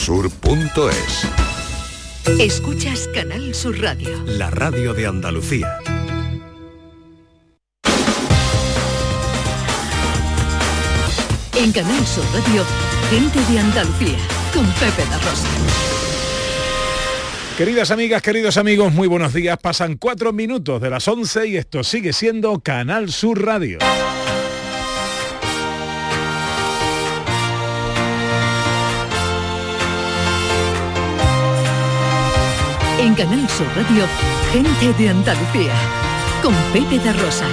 Sur.es Escuchas Canal Sur Radio. La radio de Andalucía. En Canal Sur Radio, gente de Andalucía, con Pepe da Rosa. Queridas amigas, queridos amigos, muy buenos días. Pasan cuatro minutos de las 11 y esto sigue siendo Canal Sur Radio. En Canal Sur Radio, gente de Andalucía, con Pepe da Rosa.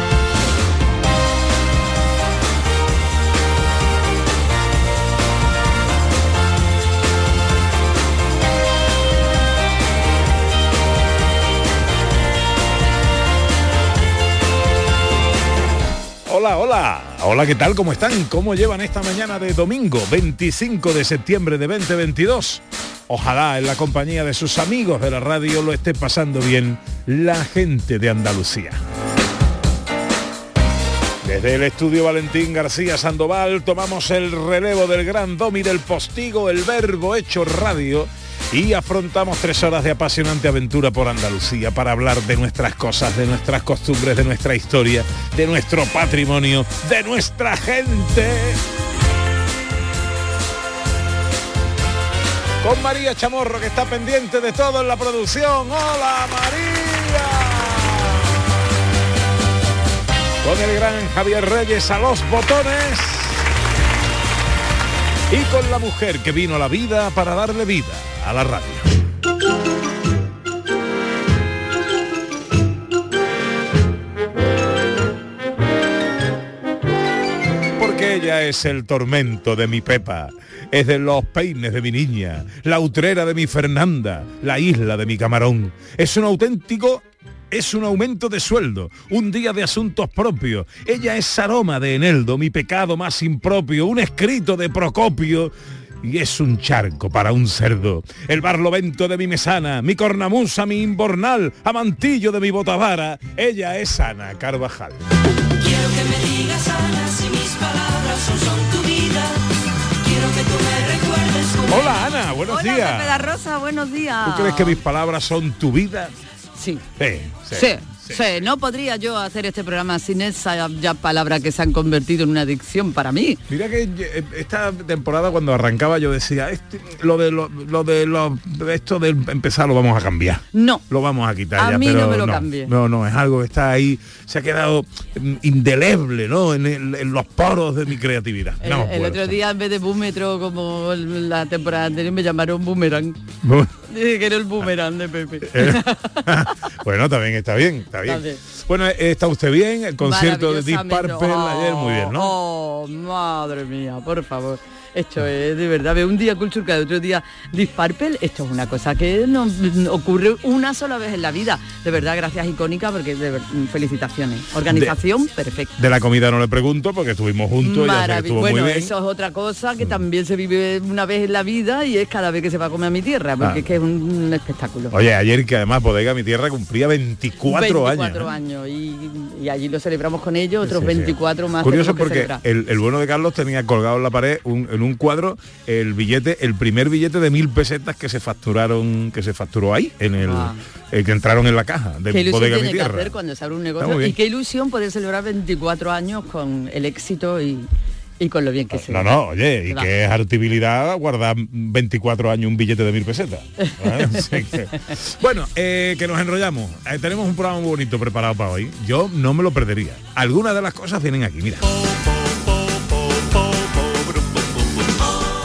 Hola, hola. Hola, ¿qué tal? ¿Cómo están? ¿Cómo llevan esta mañana de domingo 25 de septiembre de 2022? Ojalá en la compañía de sus amigos de la radio lo esté pasando bien la gente de Andalucía. Desde el estudio Valentín García Sandoval tomamos el relevo del gran domi del postigo, el verbo hecho radio y afrontamos tres horas de apasionante aventura por Andalucía para hablar de nuestras cosas, de nuestras costumbres, de nuestra historia, de nuestro patrimonio, de nuestra gente. Con María Chamorro que está pendiente de todo en la producción. ¡Hola María! Con el gran Javier Reyes a los botones. Y con la mujer que vino a la vida para darle vida a la radio. Porque ella es el tormento de mi Pepa, es de los peines de mi niña, la utrera de mi Fernanda, la isla de mi camarón. Es un auténtico es un aumento de sueldo, un día de asuntos propios. Ella es aroma de Eneldo, mi pecado más impropio, un escrito de Procopio y es un charco para un cerdo. El barlovento de mi mesana, mi cornamusa, mi imbornal, amantillo de mi botavara. Ella es Ana Carvajal. Quiero que me digas si mis palabras Hola Ana, buenos Hola, días. Pepe da Rosa, buenos días. ¿Tú crees que mis palabras son tu vida? Sí. Sí, sí, Sí, sí. sí, no podría yo hacer este programa sin esa ya palabra que se han convertido en una adicción para mí. Mira que eh, esta temporada cuando arrancaba yo decía, este, lo de lo, lo de lo, esto de empezar lo vamos a cambiar. No. Lo vamos a quitar A ya, mí pero no me lo cambie. No, no, es algo que está ahí, se ha quedado mm, indeleble, ¿no? En, el- en los poros de mi creatividad. El, No otro día en vez de búmetro como la temporada anterior me llamaron boomerang. Dije que era el boomerang de Pepe. eh, bueno, también está bien, está bien. Está bien. Bueno, ¿está usted bien? El concierto de Deep ayer, muy bien, ¿no? Oh, madre mía, por favor. Esto es de verdad, ve un día Culture Club, otro día Purple, esto es una cosa que no no ocurre una sola vez en la vida. De verdad, gracias icónica porque de ver- felicitaciones. Organización perfecta. De la comida no le pregunto porque estuvimos juntos, ya sé que Marav- estuvo bueno, muy bien. eso es otra cosa que también se vive una vez en la vida y es cada vez que se va a comer a mi tierra, porque Ah. es que es un, un espectáculo. Oye, ayer que además Bodega Mi Tierra cumplía 24, 24 años. años, y, y allí lo celebramos con ellos, otros Sí, sí. 24 más. Curioso porque el, el bueno de Carlos tenía colgado en la pared un- en un cuadro el billete, el primer billete de mil pesetas que se facturaron, que se facturó ahí, en el, Ah. el que entraron en la caja de Qué ilusión tiene que hacer cuando se abre un negocio y qué ilusión poder celebrar 24 años con el éxito y, y con lo bien que se No, no, oye, y que es artibilidad guardar 24 años un billete de mil pesetas. ¿eh? Que- bueno, eh, que nos enrollamos. Eh, tenemos un programa muy bonito preparado para hoy. Yo no me lo perdería. Algunas de las cosas vienen aquí, mira.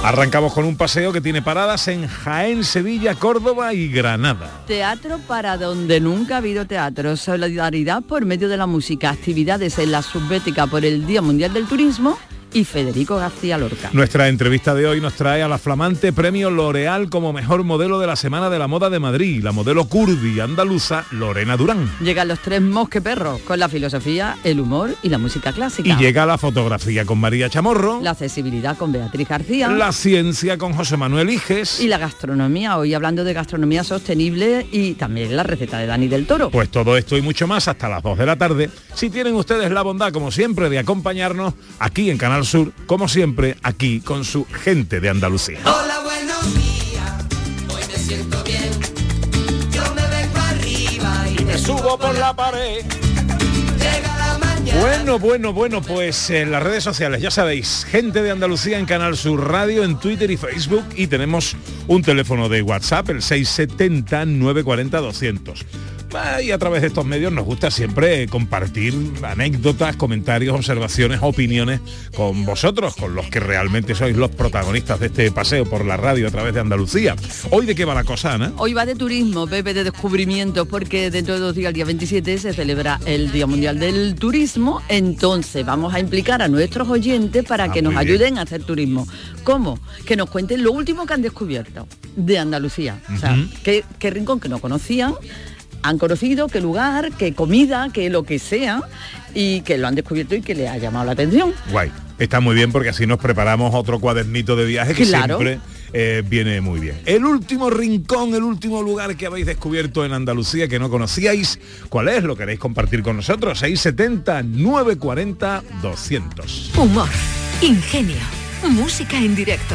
Arrancamos con un paseo que tiene paradas en Jaén, Sevilla, Córdoba y Granada. Teatro para donde nunca ha habido teatro. Solidaridad por medio de la música. Actividades en la subbética por el Día Mundial del Turismo y Federico García Lorca. Nuestra entrevista de hoy nos trae a la flamante premio L'Oreal como mejor modelo de la Semana de la Moda de Madrid, la modelo curdi andaluza Lorena Durán. Llegan los tres mosqueperros con la filosofía, el humor y la música clásica. Y llega la fotografía con María Chamorro, la accesibilidad con Beatriz García. la ciencia con José Manuel Iges. y la gastronomía, hoy hablando de gastronomía sostenible y también la receta de Dani del Toro. Pues todo esto y mucho más hasta las 2 de la tarde. Si tienen ustedes la bondad, como siempre, de acompañarnos aquí en Canal sur, como siempre, aquí con su gente de Andalucía. Hola, buenos días, hoy me siento bien. Yo me vengo arriba y me subo por la pared. Bueno, bueno, bueno, pues en las redes sociales, ya sabéis, gente de Andalucía en Canal Sur Radio, en Twitter y Facebook y tenemos un teléfono de WhatsApp, el 670-940-200. Y a través de estos medios nos gusta siempre compartir anécdotas, comentarios, observaciones, opiniones con vosotros, con los que realmente sois los protagonistas de este paseo por la radio a través de Andalucía. Hoy de qué va la cosa, Ana? Hoy va de turismo, Pepe, de descubrimiento, porque dentro de dos días, el día 27, se celebra el Día Mundial del Turismo. Entonces vamos a implicar a nuestros oyentes para Ah, que nos ayuden a hacer turismo. ¿Cómo? Que nos cuenten lo último que han descubierto de Andalucía. O sea, qué, qué rincón que no conocían, han conocido, qué lugar, qué comida, qué lo que sea, y que lo han descubierto y que le ha llamado la atención. Guay. Está muy bien porque así nos preparamos otro cuadernito de viaje que Claro. siempre eh, viene muy bien. El último rincón, el último lugar que habéis descubierto en Andalucía que no conocíais, ¿cuál es? ¿Lo queréis compartir con nosotros? 670 940 200. Humor, ingenio, música en directo,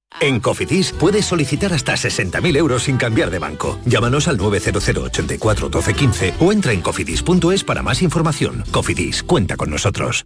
En Cofidis puedes solicitar hasta 60.000 euros sin cambiar de banco. Llámanos al 900 84 12 15 o entra en cofidis.es para más información. Cofidis, cuenta con nosotros.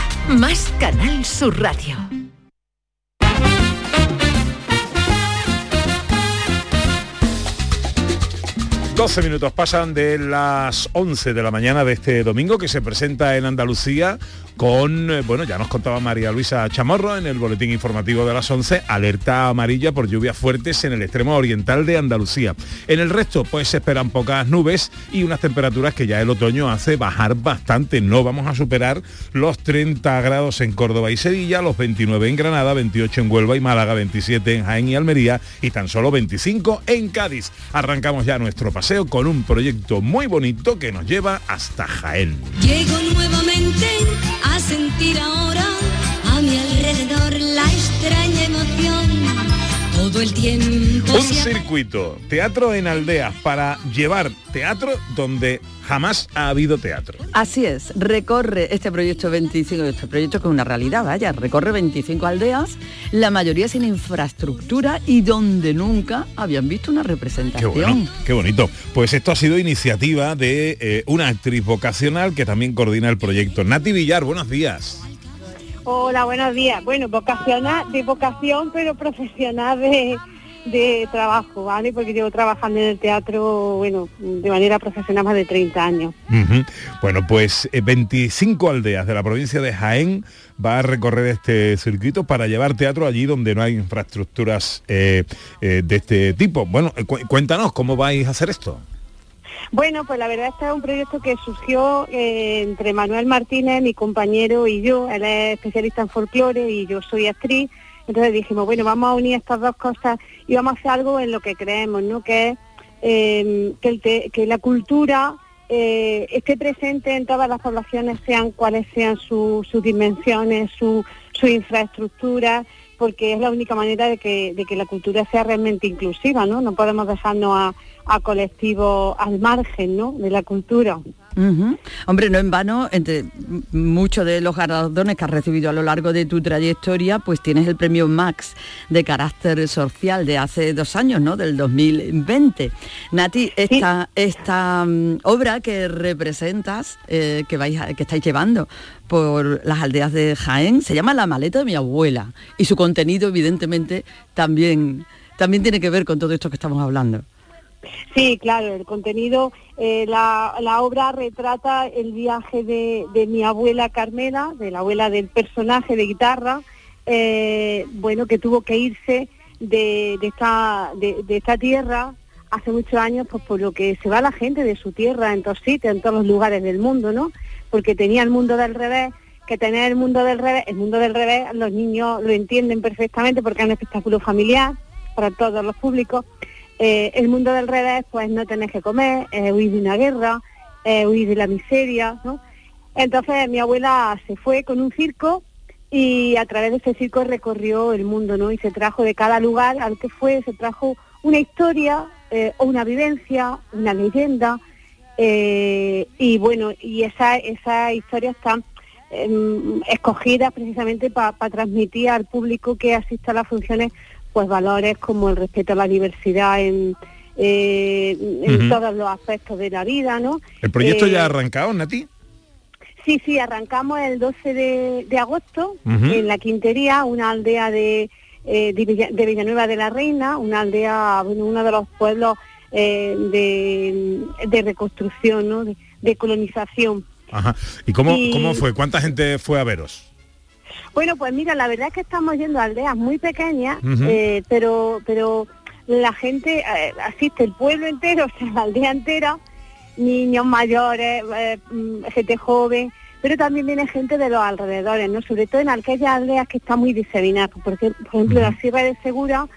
más Canal Sur Radio. 12 minutos pasan de las 11 de la mañana de este domingo que se presenta en Andalucía con, eh, bueno, ya nos contaba María Luisa Chamorro en el boletín informativo de las 11, alerta amarilla por lluvias fuertes en el extremo oriental de Andalucía. En el resto, pues se esperan pocas nubes y unas temperaturas que ya el otoño hace bajar bastante. No vamos a superar los 30 grados en Córdoba y Sevilla, los 29 en Granada, 28 en Huelva y Málaga, 27 en Jaén y Almería y tan solo 25 en Cádiz. Arrancamos ya nuestro paseo con un proyecto muy bonito que nos lleva hasta Jaén. Sentir ahora a mi alrededor la extraña emoción. Todo el tiempo Un circuito, teatro en aldeas, para llevar teatro donde jamás ha habido teatro. Así es, recorre este proyecto 25, este proyecto que es una realidad, vaya, recorre 25 aldeas, la mayoría sin infraestructura y donde nunca habían visto una Qué representación. bueno, qué bonito. Pues esto ha sido iniciativa de eh, una actriz vocacional que también coordina el proyecto. Nati Villar, buenos días. Hola, buenos días. Bueno, vocacional, de vocación, pero profesional de, de trabajo, ¿vale? Porque llevo trabajando en el teatro, bueno, de manera profesional más de 30 años. Bueno, pues eh, 25 aldeas de la provincia de Jaén va a recorrer este circuito para llevar teatro allí donde no hay infraestructuras eh, eh, de este tipo. Bueno, eh, cu- cuéntanos cómo vais a hacer esto. Bueno, pues la verdad este es un proyecto que surgió eh, entre Manuel Martínez, mi compañero y yo. Él es especialista en folclore y yo soy actriz. Entonces dijimos, bueno, vamos a unir estas dos cosas y vamos a hacer algo en lo que creemos, ¿no? Que es eh, que, la cultura eh, esté presente en todas las poblaciones, sean cuales sean su- sus dimensiones, su- su infraestructura, porque es la única manera de que, de que la cultura sea realmente inclusiva, ¿no? No podemos dejarnos a, a colectivos al margen, ¿no? De la cultura. Hombre, no en vano, entre muchos de los galardones que has recibido a lo largo de tu trayectoria, pues tienes el premio Max de carácter social de hace dos años, ¿no? Del 2020. Nati, esta, esta mm, obra que representas, eh, que, vais a- que estáis llevando por las aldeas de Jaén, se llama La maleta de mi abuela. Y su contenido, evidentemente, también, también tiene que ver con todo esto que estamos hablando. Sí, claro, el contenido, eh, la, obra retrata el viaje de, de mi abuela Carmela, de la abuela del personaje de guitarra, eh, bueno, que tuvo que irse de, de esta, de, de esta tierra hace muchos años, pues por lo que se va la gente de su tierra en todos sitios, en todos los lugares del mundo, ¿no? Porque tenía el mundo del revés, que tener el mundo del revés, el mundo del revés los niños lo entienden perfectamente porque es un espectáculo familiar para todos los públicos. Eh, el mundo del revés, pues no tenés que comer, eh, huir de una guerra, eh, huir de la miseria, ¿no? Entonces mi abuela se fue con un circo y a través de ese circo recorrió el mundo, ¿no? Y se trajo de cada lugar al que fue, se trajo una historia eh, o una vivencia, una leyenda, eh, y bueno, y esa, esa historia está em, escogida precisamente para transmitir al público que asista a las funciones pues valores como el respeto a la diversidad en, eh, en todos los aspectos de la vida, ¿no? ¿El proyecto Eh, ya ha arrancado, Nati? Sí, sí, arrancamos el 12 de, de agosto en La Quintería, una aldea de, eh, de, Villa- de Villanueva de la Reina, una aldea, bueno, uno de los pueblos eh, de, de reconstrucción, ¿no? de, de colonización. Ajá. ¿Y cómo, Y- cómo fue? ¿Cuánta gente fue a veros? Bueno, pues mira, la verdad es que estamos yendo a aldeas muy pequeñas, eh, pero pero la gente eh, asiste, el pueblo entero, o sea, la aldea entera, niños mayores, eh, mm, gente joven, pero también viene gente de los alrededores, ¿no? Sobre todo en aquellas aldeas que están muy diseminadas, porque por ejemplo la Sierra de Segura,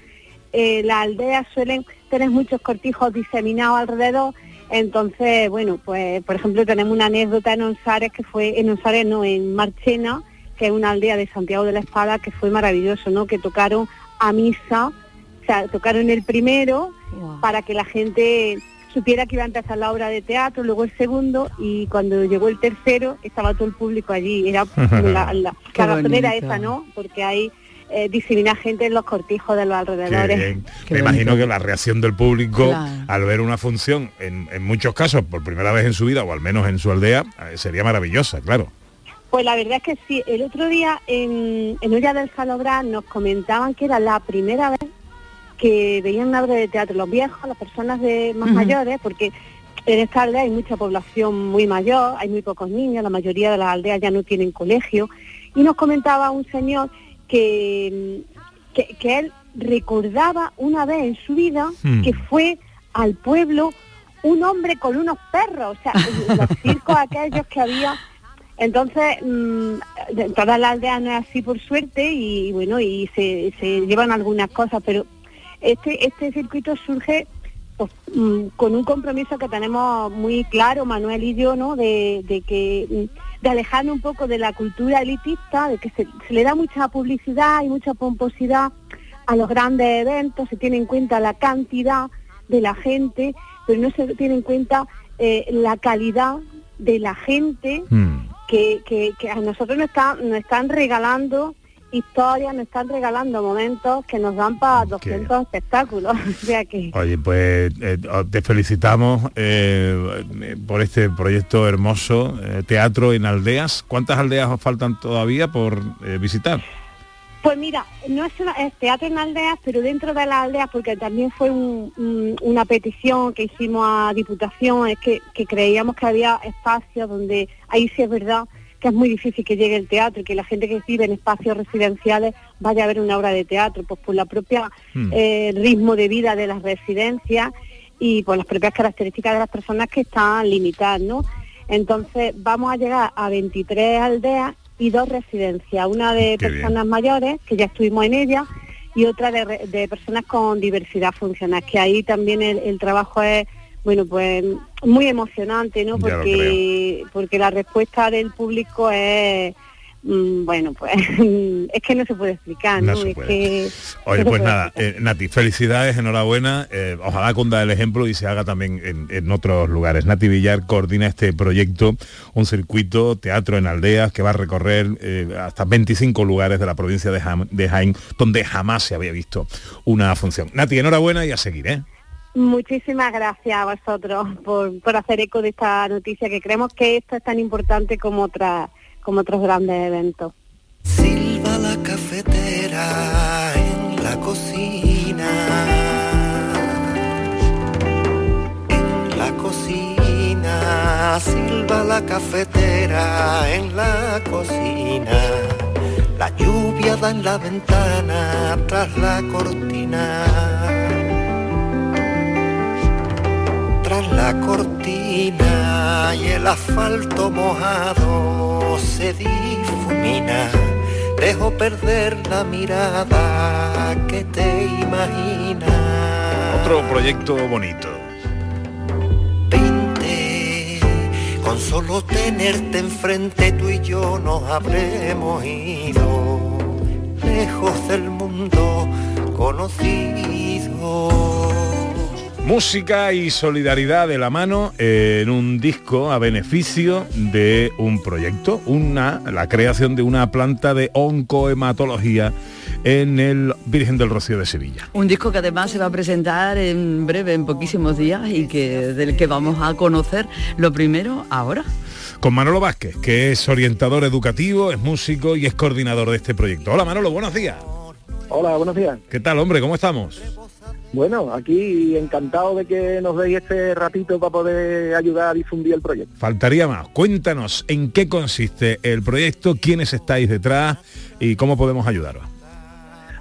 las aldeas suelen tener muchos cortijos diseminados alrededor, entonces, bueno, pues por ejemplo tenemos una anécdota en Onsares que fue, en Onsares no, en Marchena, que es una aldea de Santiago de la Espada, que fue maravilloso, ¿no? Que tocaron a misa, o sea, tocaron el primero para que la gente supiera que iba a empezar la obra de teatro, luego el segundo y cuando llegó el tercero estaba todo el público allí. Era la, la, la razón era esa, ¿no? Porque hay eh, disemina gente en los cortijos de los Qué alrededores. Me imagino que la reacción del público Claro. al ver una función, en, en muchos casos, por primera vez en su vida, o al menos en su aldea, eh, sería maravillosa, claro. Pues la verdad es que sí, el otro día en, en Olla del Salobrar nos comentaban que era la primera vez que veían una obra de teatro los viejos, las personas de más mayores, porque en esta aldea hay mucha población muy mayor, hay muy pocos niños, la mayoría de las aldeas ya no tienen colegio, y nos comentaba un señor que, que, que él recordaba una vez en su vida Hmm. que fue al pueblo un hombre con unos perros, o sea, los circos aquellos que había entonces, mm, de- todas las aldeas no es así por suerte y bueno, y se, llevan algunas cosas, pero este, este circuito surge pues, mm, con un compromiso que tenemos muy claro, Manuel y yo, ¿no? De, que mm, de alejarnos un poco de la cultura elitista, de que se, le da mucha publicidad y mucha pomposidad a los grandes eventos, se tiene en cuenta la cantidad de la gente, pero no se tiene en cuenta eh, la calidad de la gente que, que, que a nosotros nos, está- nos están regalando historias, nos están regalando momentos que nos dan para 200 espectáculos. o sea que Oye, pues eh, te felicitamos eh, por este proyecto hermoso, eh, teatro en aldeas. ¿Cuántas aldeas os faltan todavía por visitar? Pues mira, no es, una- es teatro en aldeas, pero dentro de las aldeas, porque también fue un- un- una petición que hicimos a Diputación, es que, que creíamos que había espacios donde, ahí sí es verdad que es muy difícil que llegue el teatro y que la gente que vive en espacios residenciales vaya a ver una obra de teatro, pues por la propia Hmm. eh, ritmo de vida de las residencias y por las propias características de las personas que están limitadas, ¿no? Entonces vamos a llegar a 23 aldeas y dos residencias, una de Qué bien. personas mayores, que ya estuvimos en ella, y otra de, de personas con diversidad funcional, que ahí también el, el trabajo es, bueno, pues muy emocionante, ¿no? Porque, porque la respuesta del público es bueno, pues es que no se puede explicar, No ¿no? se es puede. que Oye, pues nada, eh, Nati, felicidades, enhorabuena. eh, ojalá cunda el ejemplo y se haga también en, en otros lugares. Nati Villar coordina este proyecto, un circuito teatro en aldeas que va a recorrer eh, hasta 25 lugares de la provincia de, de Jaén, donde jamás se había visto una función. Nati, enhorabuena y a seguir, ¿eh? Muchísimas gracias a vosotros por, por hacer eco de esta noticia, que creemos que esto es tan importante como, otra, como otros grandes eventos. Silba la cafetera en la cocina. En la cocina, silba la cafetera en la cocina. La lluvia da en la ventana tras la cortina. Tras la cortina y el asfalto mojado se difumina. Dejo perder la mirada que te imaginas. Otro proyecto bonito. Vente, con solo tenerte enfrente tú y yo nos habremos ido. Lejos del mundo conocido. Música y solidaridad de la mano en un disco a beneficio de un proyecto, una, la creación de una planta de oncohematología en el Virgen del Rocío de Sevilla. Un disco que además se va a presentar en breve, en poquísimos días, y que del que vamos a conocer lo primero ahora. Con Manolo Vázquez, que es orientador educativo, es músico y es coordinador de este proyecto. Hola Manolo, buenos días. Hola, buenos días. ¿Qué tal, hombre? ¿Cómo estamos? Bueno, aquí encantado de que nos deis este ratito para poder ayudar a difundir el proyecto. Faltaría más. Cuéntanos en qué consiste el proyecto, quiénes estáis detrás y cómo podemos ayudaros.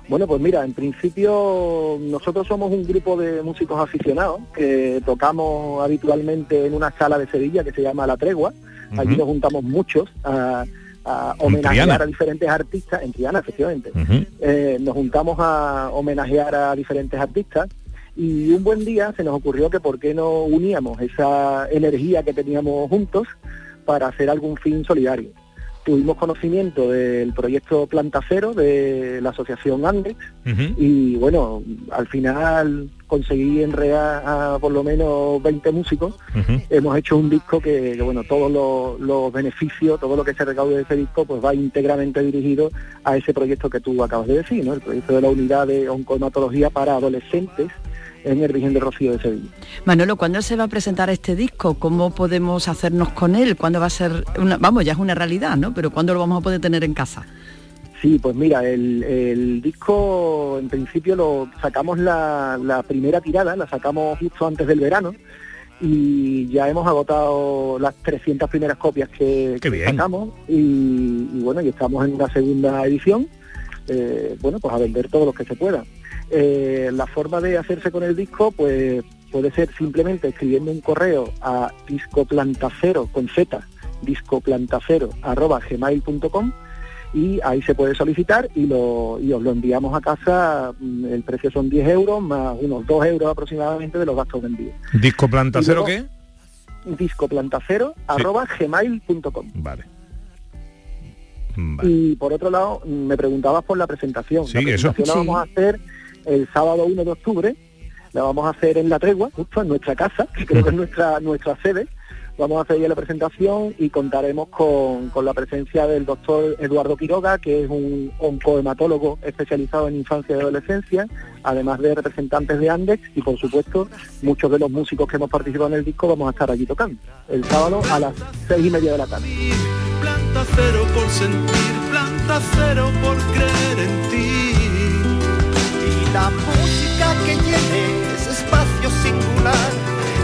Bueno, pues mira, en principio nosotros somos un grupo de músicos aficionados que tocamos habitualmente en una sala de Sevilla que se llama La Tregua. Allí nos juntamos muchos a, a En homenajear a diferentes artistas, en Triana efectivamente. Eh, nos juntamos a homenajear a diferentes artistas y un buen día se nos ocurrió que por qué no uníamos esa energía que teníamos juntos para hacer algún fin solidario. Tuvimos conocimiento del proyecto Planta Cero de la asociación Andes y bueno, al final conseguí enredar a por lo menos 20 músicos. Hemos hecho un disco que, que, bueno, todos los, los beneficios, todo lo que se recaude de ese disco, pues va íntegramente dirigido a ese proyecto que tú acabas de decir, ¿no? El proyecto de la unidad de oncohematología para adolescentes en el Virgen de Rocío de Sevilla. Manolo, ¿cuándo se va a presentar este disco? ¿Cómo podemos hacernos con él? ¿Cuándo va a ser una, vamos, ya es una realidad, ¿no? Pero ¿cuándo lo vamos a poder tener en casa? Sí, pues mira, el, el disco en principio lo sacamos la, la primera tirada, la sacamos justo antes del verano y ya hemos agotado las 300 primeras copias que, que bien. sacamos y, y bueno, y estamos en una segunda edición, eh, bueno, pues a vender todo lo que se pueda. Eh, la forma de hacerse con el disco, pues puede ser simplemente escribiendo un correo a discoplantacero con z, discoplantacero arroba gmail.com y ahí se puede solicitar y, lo, y os lo enviamos a casa, mm, el precio son 10 euros más unos 2 euros aproximadamente de los gastos de envío. ¿Disco planta Y cero luego- qué? Discoplantacero arroba gmail.com. Vale. Y por otro lado, me preguntabas por la presentación. Sí, la eso. presentación la Sí. vamos a hacer el sábado 1 de octubre, la vamos a hacer en La Tregua, justo en nuestra casa, que creo que es nuestra, nuestra sede. Vamos a hacer ya la presentación y contaremos con, con la presencia del doctor Eduardo Quiroga, que es un oncohematólogo especializado en infancia y adolescencia, además de representantes de Andex y por supuesto muchos de los músicos que hemos participado en el disco vamos a estar allí tocando. El sábado a las seis y media de la tarde. Planta cero por sentir, planta cero por creer en ti. La música que llene ese espacio singular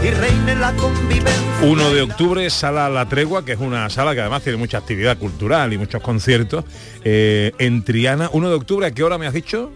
y reine la convivencia. 1 de octubre, Sala La Tregua, que es una sala que además tiene mucha actividad cultural y muchos conciertos. eh, en Triana, 1 de octubre, ¿a qué hora me has dicho?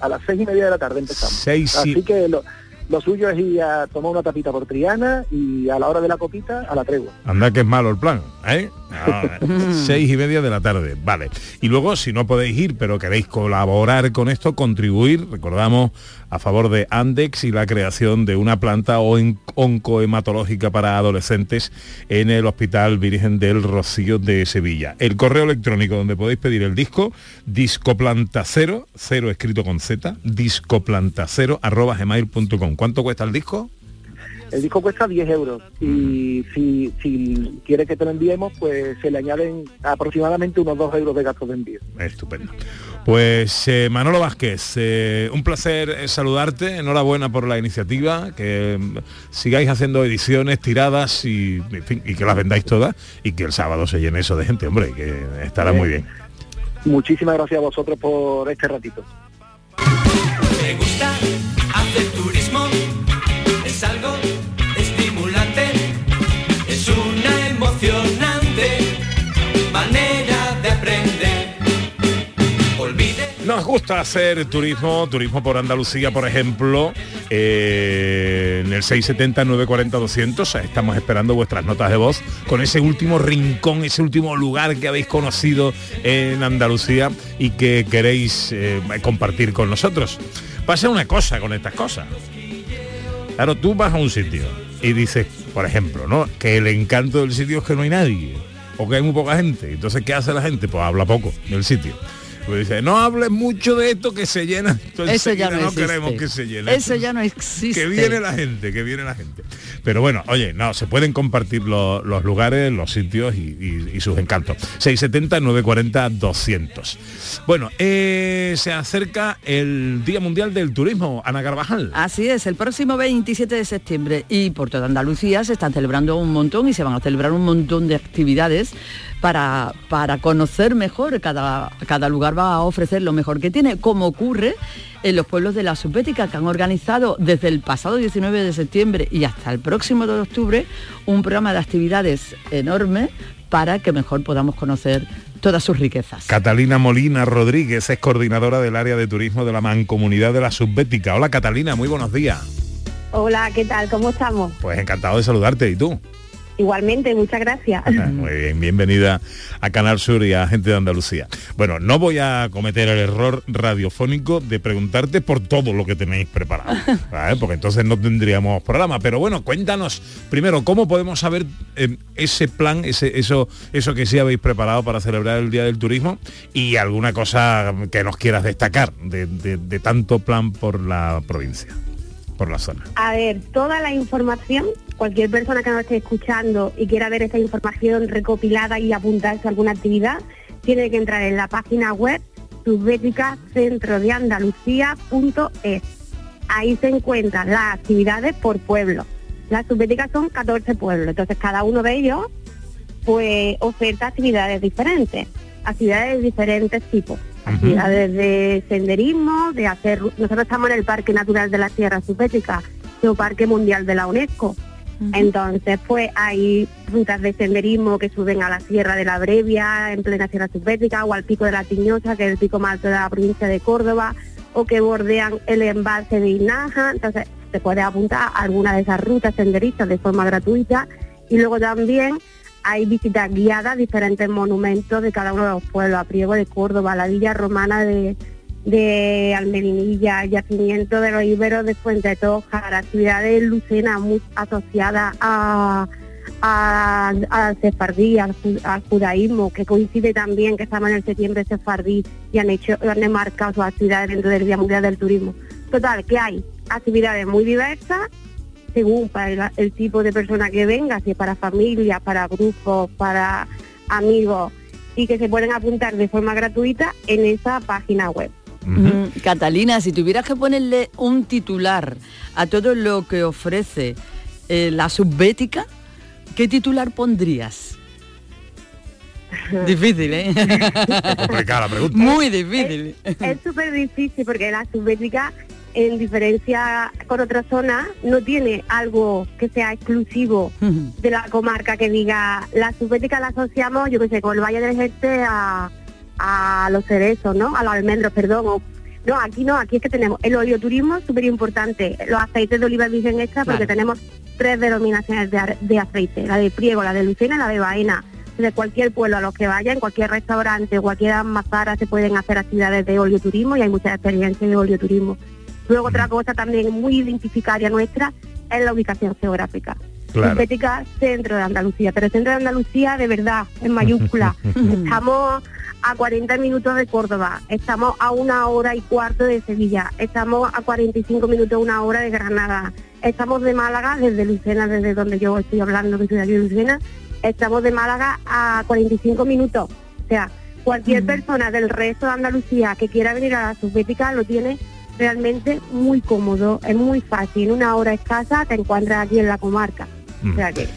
A las seis y media de la tarde empezamos. Seis y- Así que lo, lo suyo es ir a tomar una tapita por Triana y a la hora de la copita a la tregua. Anda que es malo el plan, ¿eh? Ah, seis y media de la tarde, vale. Y luego, si no podéis ir, pero queréis colaborar con esto, contribuir, recordamos, a favor de Andex y la creación de una planta on- oncohematológica para adolescentes en el Hospital Virgen del Rocío de Sevilla. El correo electrónico donde podéis pedir el disco, discoplantacero, cero escrito con Z, discoplantacero arroba gmail.com. ¿Cuánto cuesta el disco? El disco cuesta 10 euros y si, si quiere que te lo enviemos, pues se le añaden aproximadamente unos 2 euros de gastos de envío. Estupendo. Pues eh, Manolo Vázquez, eh, un placer saludarte, enhorabuena por la iniciativa, que mm, sigáis haciendo ediciones, tiradas y, en fin, y que las vendáis todas y que el sábado se llene eso de gente, hombre, que estará muy bien. Muchísimas gracias a vosotros por este ratito. Me gusta hacer turismo, gusta hacer turismo, turismo por Andalucía, por ejemplo, eh, en el 670-940-200. Estamos esperando vuestras notas de voz con ese último rincón, ese último lugar que habéis conocido en Andalucía y que queréis eh, compartir con nosotros. Pasa una cosa con estas cosas. Claro, tú vas a un sitio y dices, por ejemplo, ¿no? Que el encanto del sitio es que no hay nadie o que hay muy poca gente. Entonces, ¿qué hace la gente? Pues habla poco del sitio. Pues dice, no hables mucho de esto que se llena. Entonces, Eso ya no no existe. queremos que se llene. Eso ya no existe. Que viene la gente, que viene la gente. Pero bueno, oye, no, se pueden compartir lo- los lugares, los sitios y, y- y sus encantos. 670, 940, 200. Bueno, eh, se acerca el Día Mundial del Turismo, Ana Carvajal. Así es, el próximo 27 de septiembre y por toda Andalucía se están celebrando un montón y se van a celebrar un montón de actividades para, para conocer mejor, cada, cada lugar va a ofrecer lo mejor que tiene, como ocurre en los pueblos de la Subbética que han organizado desde el pasado 19 de septiembre y hasta el próximo 2 de octubre un programa de actividades enorme para que mejor podamos conocer todas sus riquezas. Catalina Molina Rodríguez es coordinadora del área de turismo de la Mancomunidad de la Subbética. Hola Catalina, muy buenos días. Hola, ¿qué tal? ¿Cómo estamos? Pues encantado de saludarte. ¿Y tú? Igualmente, muchas gracias. Muy bien, bienvenida a Canal Sur y a Gente de Andalucía. Bueno, no voy a cometer el error radiofónico de preguntarte por todo lo que tenéis preparado, ¿vale? porque entonces no tendríamos programa. Pero bueno, cuéntanos primero cómo podemos saber eh, ese plan, ese, eso, eso que sí habéis preparado para celebrar el Día del Turismo y alguna cosa que nos quieras destacar de, de- de tanto plan por la provincia, por la zona. A ver, toda la información, cualquier persona que nos esté escuchando y quiera ver esta información recopilada y apuntarse a alguna actividad, tiene que entrar en la página web subbéticacentrodeandalucía.es. Ahí se encuentran las actividades por pueblo. Las subbéticas son 14 pueblos, entonces cada uno de ellos pues oferta actividades diferentes, actividades de diferentes tipos, actividades de senderismo, de hacer, nosotros estamos en el Parque Natural de la que es un Parque Mundial de la UNESCO. Entonces, pues hay rutas de senderismo que suben a la Sierra de la Brevia, en plena Sierra Subbética, o al Pico de la Tiñosa, que es el pico más alto de la provincia de Córdoba, o que bordean el embalse de Inaja. Entonces, se puede apuntar a alguna de esas rutas senderistas de forma gratuita. Y luego también hay visitas guiadas a diferentes monumentos de cada uno de los pueblos, a Priego de Córdoba, la Villa Romana de, de Almerinilla, Yacimiento de los Iberos de Fuente Toja, actividades lucenas muy asociadas a, a, al sefardí, al, ju- al judaísmo, que coincide también que estamos en el septiembre sefardí y han hecho, han enmarcado sus actividades dentro del Día Mundial del Turismo. Total, que hay actividades muy diversas según para el, el tipo de persona que venga, si es para familia, para grupos, para amigos, y que se pueden apuntar de forma gratuita en esa página web. Mm, Catalina, si tuvieras que ponerle un titular a todo lo que ofrece eh, la subbética, ¿qué titular pondrías? Difícil, ¿eh? complicada la pregunta. Muy difícil. Es súper difícil porque la subbética, en diferencia con otras zonas, no tiene algo que sea exclusivo de la comarca que diga, la subbética la asociamos, yo qué sé, con el Valle del Jerte a, a los cerezos, ¿no? A los almendros, perdón. o- no, aquí no, aquí es que tenemos el oleoturismo, súper importante, los aceites de oliva virgen extra, porque tenemos tres denominaciones de, de aceite, la de priego, la de lucena y la de vaina. de cualquier pueblo a los que vayan, cualquier restaurante, cualquier mazara se pueden hacer actividades de oleoturismo y hay muchas experiencias de oleoturismo. Luego otra cosa también muy identificaria nuestra es la ubicación geográfica. Claro. Estética centro de Andalucía, pero centro de Andalucía de verdad, en mayúscula. estamos a 40 minutos de Córdoba, estamos a una hora y cuarto de Sevilla, estamos a 45 minutos, una hora de Granada, estamos de Málaga, desde Lucena, desde donde yo estoy hablando, que estoy aquí de Lucena, estamos de Málaga a 45 minutos. O sea, cualquier persona del resto de Andalucía que quiera venir a la subbética lo tiene realmente muy cómodo, es muy fácil, en una hora escasa te encuentras aquí en la comarca. O sea que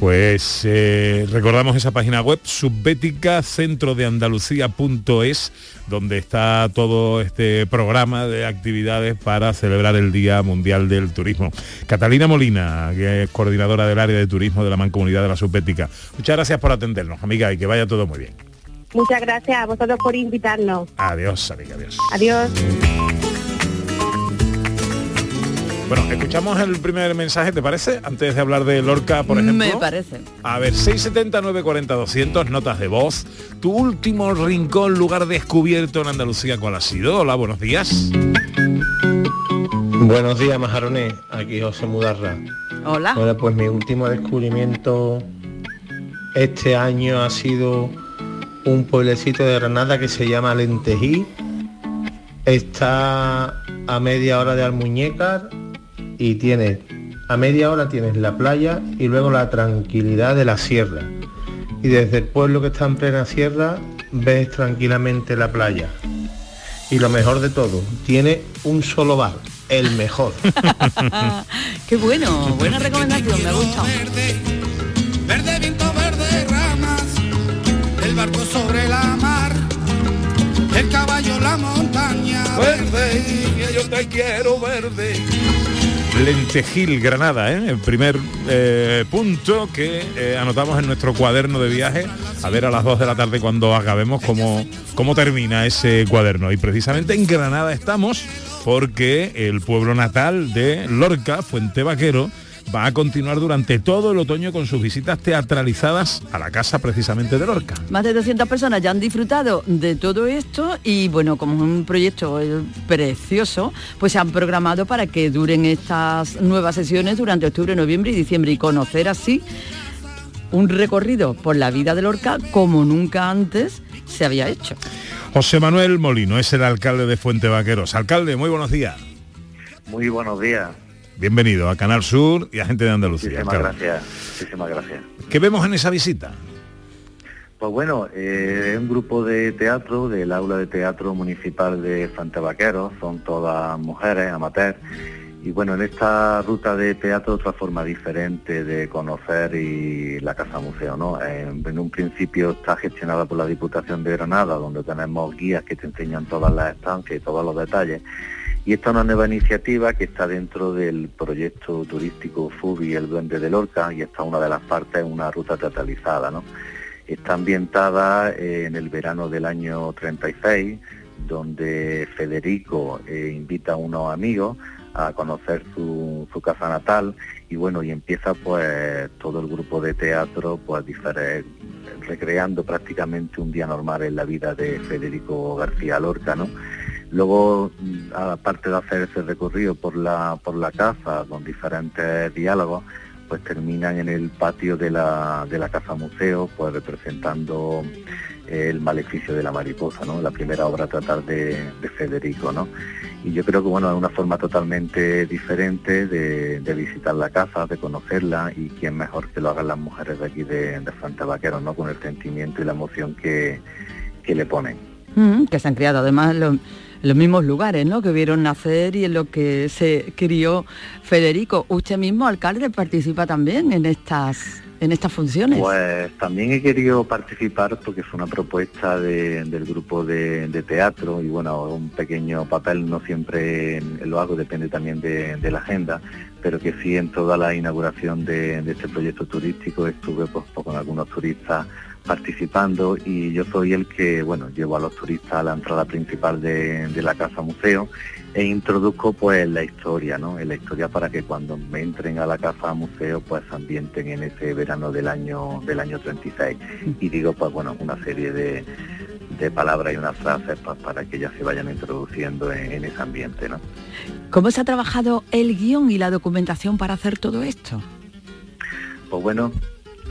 Pues eh, recordamos esa página web subbética centro de Andalucía.es donde está todo este programa de actividades para celebrar el Día Mundial del Turismo. Catalina Molina, que es coordinadora del área de turismo de la Mancomunidad de la Subbética. Muchas gracias por atendernos, amiga, y que vaya todo muy bien. muchas gracias a vosotros por invitarnos. Adiós, amiga, adiós. Adiós. Bueno, escuchamos el primer mensaje, ¿te parece? Antes de hablar de Lorca, por ejemplo. Me parece. A ver, 670 940 200 notas de voz. Tu último rincón, lugar descubierto en Andalucía, ¿cuál ha sido? Hola, buenos días. Buenos días, majarones. Aquí José Mudarra. Hola. Bueno, pues mi último descubrimiento este año ha sido un pueblecito de Granada que se llama Lentejí. Está a media hora de Almuñécar y tienes, a media hora tienes la playa y luego la tranquilidad de la sierra. Y desde el pueblo que está en plena sierra ves tranquilamente la playa. Y lo mejor de todo, tiene un solo bar, el mejor. Qué bueno, buena recomendación, me gusta. Verde viento, verde ramas, el barco sobre la mar, el caballo, la montaña. Verde, yo te quiero verde. Lentejil, Granada, ¿eh? el primer eh, punto que eh, anotamos en nuestro cuaderno de viaje, a ver a las 2 de la tarde cuando acabemos cómo, cómo termina ese cuaderno. Y precisamente en Granada estamos porque el pueblo natal de Lorca, Fuente Vaquero, va a continuar durante todo el otoño con sus visitas teatralizadas a la casa precisamente de Lorca. Más de 200 personas ya han disfrutado de todo esto y bueno, como es un proyecto eh, precioso, pues se han programado para que duren estas nuevas sesiones durante octubre, noviembre y diciembre y conocer así un recorrido por la vida de Lorca como nunca antes se había hecho. José Manuel Molino es el alcalde de Fuente Vaqueros. Alcalde, muy buenos días. Muy buenos días. Bienvenido a Canal Sur y a Gente de Andalucía. Muchísimas gracias. Muchísimas gracias. ¿Qué vemos en esa visita? Pues bueno, eh, es un grupo de teatro del aula de teatro municipal de Fuente Vaqueros, son todas mujeres, amateurs, y bueno, en esta ruta de teatro otra forma diferente de conocer y la Casa Museo, ¿no? En, en un principio está gestionada por la Diputación de Granada, donde tenemos guías que te enseñan todas las estancias y todos los detalles, y esta es una nueva iniciativa que está dentro del proyecto turístico FUBI El Duende de Lorca y esta una de las partes, una ruta teatralizada, ¿no? Está ambientada eh, en el verano del año 36, donde Federico eh, invita a unos amigos a conocer su, su casa natal y bueno, y empieza pues todo el grupo de teatro pues recreando prácticamente un día normal en la vida de Federico García Lorca, ¿no? Luego, mm, aparte de hacer ese recorrido por la, por la casa con diferentes diálogos, pues terminan en el patio de la, de la Casa Museo, pues representando el maleficio de la mariposa, ¿no? La primera obra a tratar de, de Federico, ¿no? Y yo creo que bueno, es una forma totalmente diferente de, de visitar la casa, de conocerla y quién mejor que lo hagan las mujeres de aquí de, de Santa Vaquero, ¿no? Con el sentimiento y la emoción que, que le ponen. Mm, que se han creado además los mismos lugares ¿no? que vieron nacer y en lo que se crió Federico. Usted mismo, alcalde, participa también en estas, en estas funciones. Pues también he querido participar porque es una propuesta de- del grupo de, teatro y bueno, un pequeño papel no siempre lo hago, depende también de, la agenda, pero que sí en toda la inauguración de, este proyecto turístico estuve pues, con algunos turistas participando y yo soy el que, bueno, llevo a los turistas a la entrada principal de, de la casa museo e introduzco pues la historia, ¿no? La historia para que cuando me entren a la casa museo pues se ambienten en ese verano del año del año 36 y digo pues bueno una serie de, de palabras y unas frases pues, para que ya se vayan introduciendo en, en ese ambiente, ¿no? ¿Cómo se ha trabajado el guion y la documentación para hacer todo esto? Pues bueno,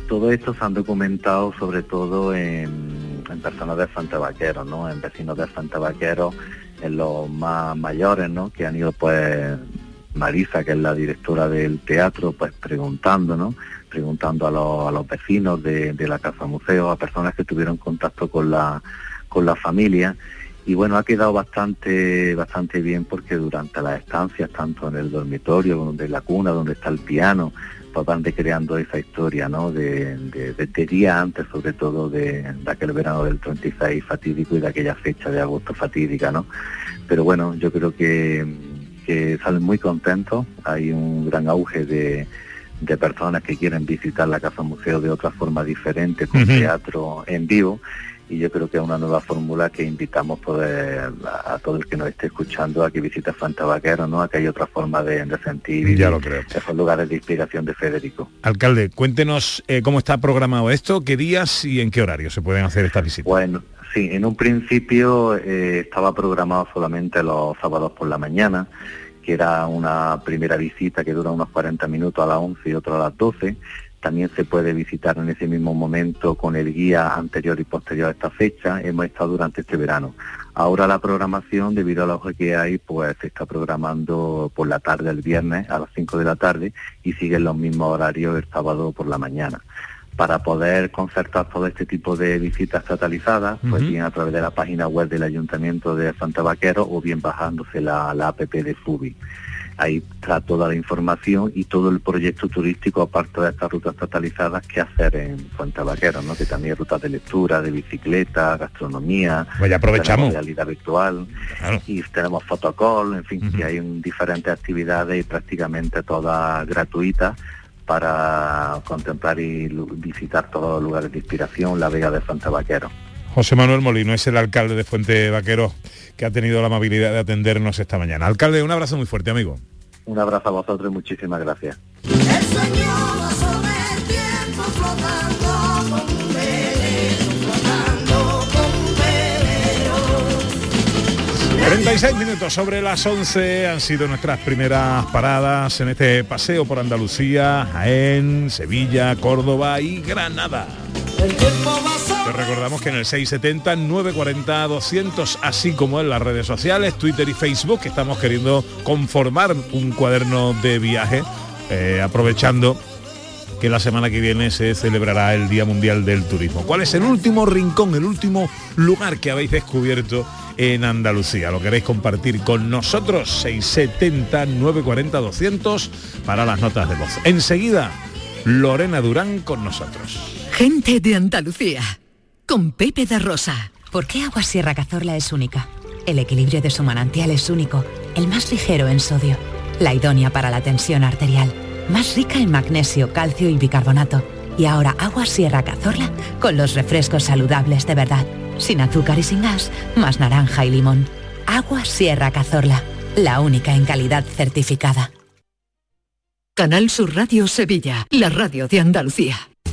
todo esto se han documentado sobre todo en, personas de Santa Vaquero, ¿no? En vecinos de Santa Vaquero, en los más mayores, ¿no? Que han ido pues Marisa, que es la directora del teatro, pues preguntando, ¿no? Preguntando a los, a los vecinos de, de la Casa Museo, a personas que tuvieron contacto con la, con la familia. Y bueno, ha quedado bastante, bastante bien porque durante las estancias, tanto en el dormitorio, donde la cuna, donde está el piano, van recreando esa historia, ¿no? De, de, de día antes, sobre todo, de, de aquel verano del 36 fatídico y de aquella fecha de agosto fatídica, ¿no? Pero bueno, yo creo que, que salen muy contentos, hay un gran auge de, de personas que quieren visitar la Casa Museo de otra forma diferente, con teatro en vivo, y yo creo que es una nueva fórmula que invitamos poder, a, a todo el que nos esté escuchando a que visite Santa Vaquero, ¿no? A que hay otra forma de, de sentir Ya y lo creo. esos lugares de inspiración de Federico. Alcalde, cuéntenos eh, cómo está programado esto, qué días y en qué horario se pueden hacer estas visitas. Bueno, sí, en un principio eh, estaba programado solamente los sábados por la mañana, que era una primera visita que dura unos 40 minutos a las 11 y otra a las 12. También se puede visitar en ese mismo momento con el guía anterior y posterior a esta fecha. Hemos estado durante este verano. Ahora la programación, debido a la hoja que hay, pues se está programando por la tarde el viernes a las 5 de la tarde y siguen los mismos horarios el sábado por la mañana para poder concertar todo este tipo de visitas estatalizadas, pues bien a través de la página web del Ayuntamiento de Santa Vaquero o bien bajándose la, la app de FUBI. Ahí está toda la información y todo el proyecto turístico, aparte de estas rutas estatalizadas, que hacer en Santa Vaquero, ¿no? que también hay rutas de lectura, de bicicleta, gastronomía, Pues ya aprovechamos. tenemos realidad virtual y tenemos fotocall, en fin, que hay un- diferentes actividades prácticamente todas gratuitas para contemplar y visitar todos los lugares de inspiración, la Vega de Santa Vaquero. José Manuel Molino es el alcalde de Fuente Vaquero que ha tenido la amabilidad de atendernos esta mañana. Alcalde, un abrazo muy fuerte, amigo. Un abrazo a vosotros y muchísimas gracias. 36 minutos sobre las 11 han sido nuestras primeras paradas en este paseo por Andalucía, Jaén, Sevilla, Córdoba y Granada. Recordamos que en el 670 940 200, así como en las redes sociales, Twitter y Facebook, estamos queriendo conformar un cuaderno de viaje, eh, aprovechando que la semana que viene se celebrará el Día Mundial del Turismo. ¿Cuál es el último rincón, el último lugar que habéis descubierto en Andalucía? ¿Lo queréis compartir con nosotros? 670 940 200 para las notas de voz. Enseguida, Lorena Durán con nosotros. Gente de Andalucía, con Pepe da Rosa. ¿Por qué Agua Sierra Cazorla es única? El equilibrio de su manantial es único, el más ligero en sodio, la idónea para la tensión arterial, más rica en magnesio, calcio y bicarbonato. Y ahora Agua Sierra Cazorla con los refrescos saludables de verdad, sin azúcar y sin gas, más naranja y limón. Agua Sierra Cazorla, la única en calidad certificada. Canal Sur Radio Sevilla, la radio de Andalucía.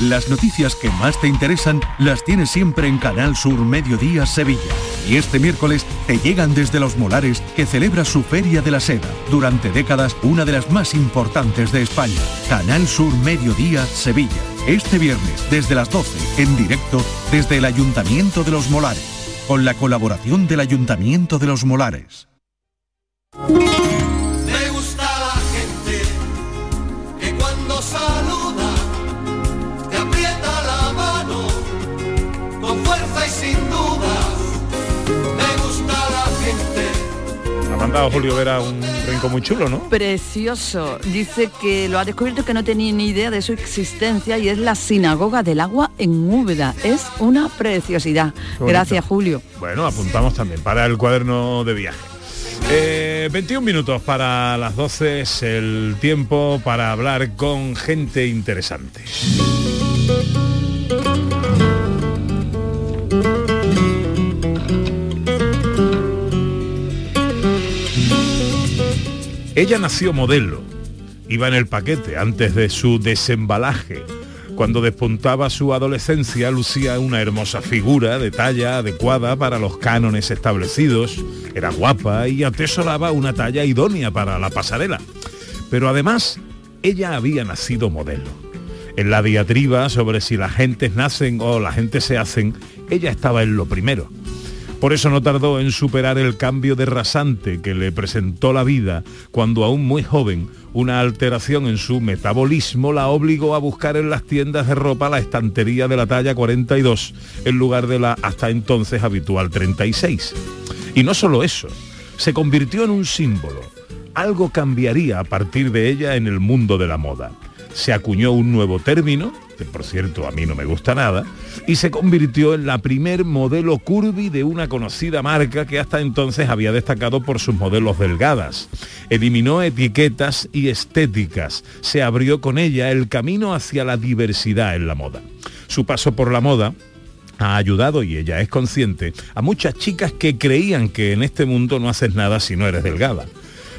Las noticias que más te interesan las tienes siempre en Canal Sur Mediodía Sevilla. Y este miércoles te llegan desde Los Molares, que celebra su Feria de la Seda, durante décadas una de las más importantes de España. Canal Sur Mediodía Sevilla. Este viernes desde las 12, en directo desde el Ayuntamiento de Los Molares, con la colaboración del Ayuntamiento de Los Molares. Mandado Julio Vera un rincón muy chulo, ¿no? Precioso. Dice que lo ha descubierto que no tenía ni idea de su existencia y es la sinagoga del agua en Úbeda. Es una preciosidad. Gracias, Julio. Bueno, apuntamos también para el cuaderno de viaje. Eh, 21 minutos para las 12 es el tiempo para hablar con gente interesante. Ella nació modelo, iba en el paquete antes de su desembalaje. Cuando despuntaba su adolescencia lucía una hermosa figura de talla adecuada para los cánones establecidos, era guapa y atesoraba una talla idónea para la pasarela. Pero además, ella había nacido modelo. En la diatriba sobre si las gentes nacen o la gente se hacen, ella estaba en lo primero. Por eso no tardó en superar el cambio de rasante que le presentó la vida cuando aún muy joven una alteración en su metabolismo la obligó a buscar en las tiendas de ropa la estantería de la talla 42 en lugar de la hasta entonces habitual 36. Y no solo eso, se convirtió en un símbolo. Algo cambiaría a partir de ella en el mundo de la moda. Se acuñó un nuevo término, que por cierto a mí no me gusta nada, y se convirtió en la primer modelo curvy de una conocida marca que hasta entonces había destacado por sus modelos delgadas. Eliminó etiquetas y estéticas, se abrió con ella el camino hacia la diversidad en la moda. Su paso por la moda ha ayudado, y ella es consciente, a muchas chicas que creían que en este mundo no haces nada si no eres delgada.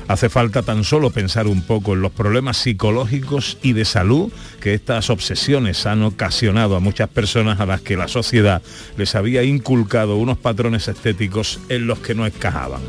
Hace falta tan solo pensar un poco en los problemas psicológicos y de salud que estas obsesiones han ocasionado a muchas personas a las que la sociedad les había inculcado unos patrones estéticos en los que no encajaban.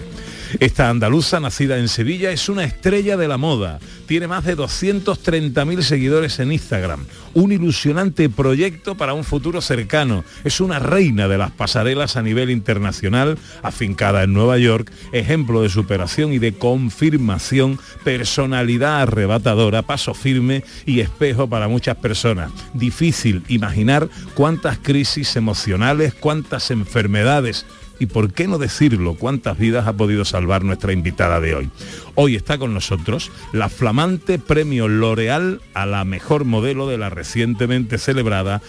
Esta andaluza, nacida en Sevilla, es una estrella de la moda. Tiene más de 230.000 seguidores en Instagram. Un ilusionante proyecto para un futuro cercano. Es una reina de las pasarelas a nivel internacional, afincada en Nueva York, ejemplo de superación y de confirmación, personalidad arrebatadora, paso firme y espejo para muchas personas. Difícil imaginar cuántas crisis emocionales, cuántas enfermedades y por qué no decirlo, cuántas vidas ha podido salvar nuestra invitada de hoy. Hoy está con nosotros la flamante premio L'Oreal a la mejor modelo de la recientemente celebrada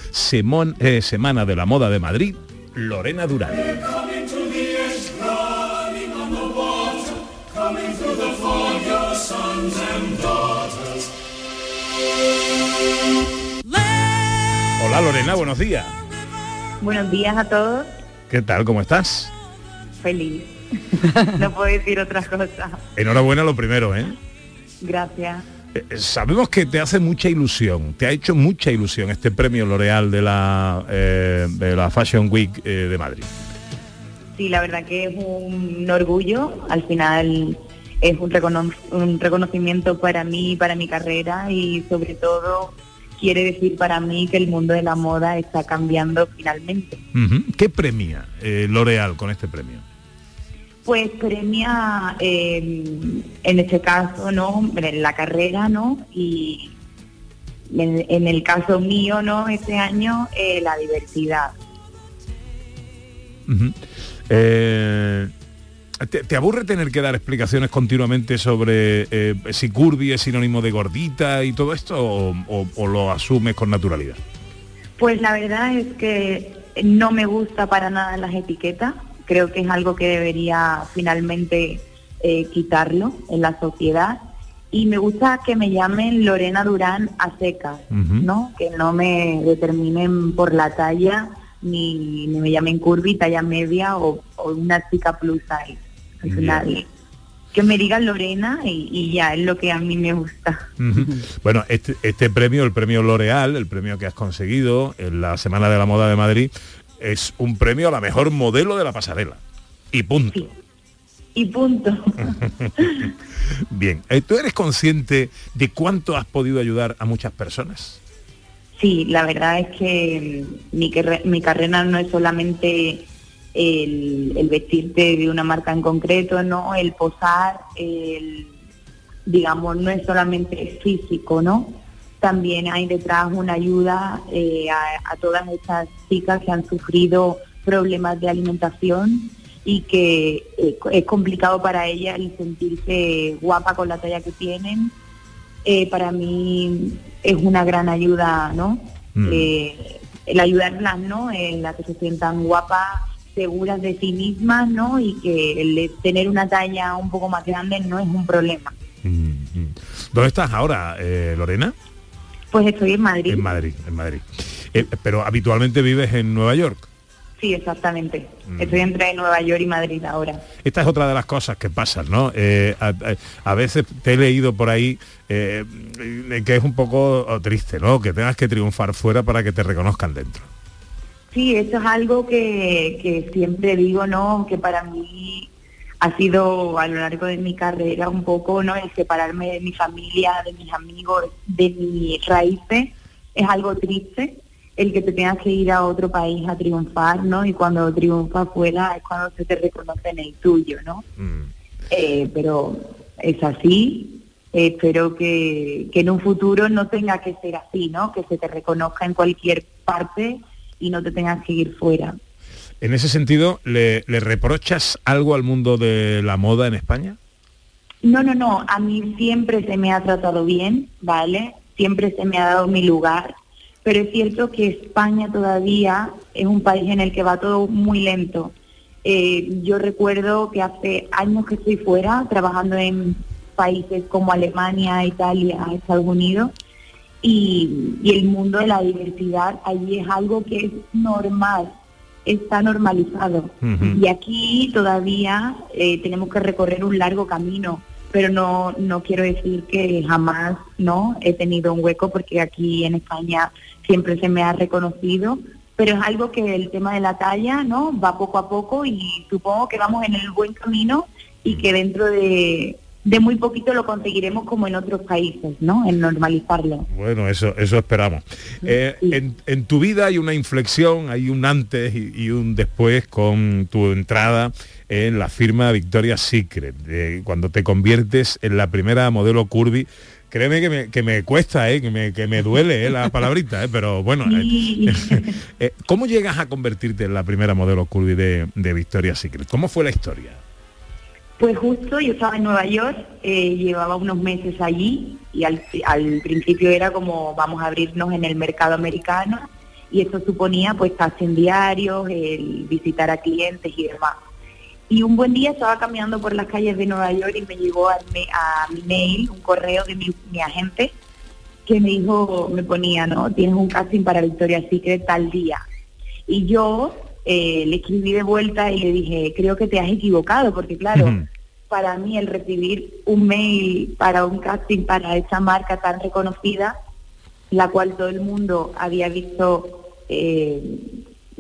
eh, Semana de la Moda de Madrid, Lorena Durán. Hola Lorena, buenos días. Buenos días a todos. ¿Qué tal? ¿Cómo estás? Feliz. no puedo decir otra cosa. Enhorabuena lo primero, ¿eh? Gracias. Eh, eh, Sabemos que te hace mucha ilusión, te ha hecho mucha ilusión este premio L'Oreal de la, eh, de la Fashion Week eh, de Madrid. Sí, la verdad que es un orgullo. Al final es un, recono- un reconocimiento para mí, para mi carrera y sobre todo quiere decir para mí que el mundo de la moda está cambiando finalmente. ¿Qué premia eh, L'Oreal con este premio? Pues premia, eh, en este caso, ¿no? En la carrera, ¿no? Y en, en el caso mío, ¿no? Este año, eh, la diversidad. Eh, ¿te, te aburre tener que dar explicaciones continuamente sobre eh, si curvy es sinónimo de gordita y todo esto o, o- o lo asumes con naturalidad? Pues la verdad es que no me gusta para nada las etiquetas. Creo que es algo que debería finalmente eh, quitarlo en la sociedad. Y me gusta que me llamen Lorena Durán a secas, Ujú. ¿no? Que no me determinen por la talla, ni, ni me llamen curvy, talla media o, o una chica plus size. Al final, que me digan Lorena y, y ya es lo que a mí me gusta. Bueno, este, este premio, el premio L'Oreal, el premio que has conseguido en la Semana de la Moda de Madrid, es un premio a la mejor modelo de la pasarela. Y punto. Y punto. Bien, Eh, ¿tú eres consciente de cuánto has podido ayudar a muchas personas? Sí, la verdad es que mi, mi carrera no es solamente el, el vestirte de una marca en concreto, no, el posar, el, digamos, no es solamente físico, ¿no? También hay detrás una ayuda eh, a, a todas estas chicas que han sufrido problemas de alimentación y que eh, es complicado para ella el sentirse guapa con la talla que tienen. Eh, para mí es una gran ayuda, ¿no? Mm. Eh, el ayudarlas, ¿no? En la que se sientan guapas, seguras de sí mismas, ¿no? Y que el tener una talla un poco más grande no es un problema. ¿Dónde estás ahora, eh, Lorena? Pues estoy en Madrid. En Madrid, en Madrid. Eh, pero habitualmente vives en Nueva York. Sí, exactamente. Mm. Estoy entre Nueva York y Madrid ahora. Esta es otra de las cosas que pasan, ¿no? Eh, a, veces te he leído por ahí que es un poco triste, ¿no? Que tengas que triunfar fuera para que te reconozcan dentro. Sí, eso es algo que, que siempre digo, ¿no? Que para mí ha sido a lo largo de mi carrera un poco, ¿no? El separarme de mi familia, de mis amigos, de mis raíces, es algo triste. El que te tengas que ir a otro país a triunfar, ¿no? Y cuando triunfas fuera es cuando se te reconoce en el tuyo, ¿no? Eh, pero es así. Eh, espero que, que en un futuro no tenga que ser así, ¿no? Que se te reconozca en cualquier parte y no te tengas que ir fuera. En ese sentido, ¿le, le reprochas algo al mundo de la moda en España? No, no, no, a mí siempre se me ha tratado bien, ¿vale? Siempre se me ha dado mi lugar, pero es cierto que España todavía es un país en el que va todo muy lento. Eh, yo recuerdo que hace años que estoy fuera, trabajando en países como Alemania, Italia, Estados Unidos, y, y el mundo de la diversidad allí es algo que es normal, está normalizado. Y aquí todavía eh, tenemos que recorrer un largo camino, pero no, no quiero decir que jamás no he tenido un hueco porque aquí en España siempre se me ha reconocido, pero es algo que el tema de la talla no va poco a poco y supongo que vamos en el buen camino y que dentro de, de muy poquito lo conseguiremos como en otros países, ¿no? En normalizarlo. Bueno, eso, eso esperamos. Eh, en, en tu vida hay una inflexión, hay un antes y, y un después con tu entrada en la firma Victoria's Secret, cuando te conviertes en la primera modelo curvy. Créeme que me, que me cuesta, eh, que, me, que me duele eh, la palabrita, eh, pero bueno. eh, ¿Cómo llegas a convertirte en la primera modelo curvy de, de Victoria's Secret? ¿Cómo fue la historia? Pues justo yo estaba en Nueva York, eh, llevaba unos meses allí y al, principio era como vamos a abrirnos en el mercado americano y eso suponía pues casting diarios, el visitar a clientes y demás. Y un buen día estaba caminando por las calles de Nueva York y me llegó a, a mi mail un correo de mi, mi agente que me dijo, me ponía, ¿no? Tienes un casting para Victoria's Secret tal día. Y yo eh, le escribí de vuelta y le dije, creo que te has equivocado, porque claro, para mí el recibir un mail para un casting para esa marca tan reconocida, la cual todo el mundo había visto, eh,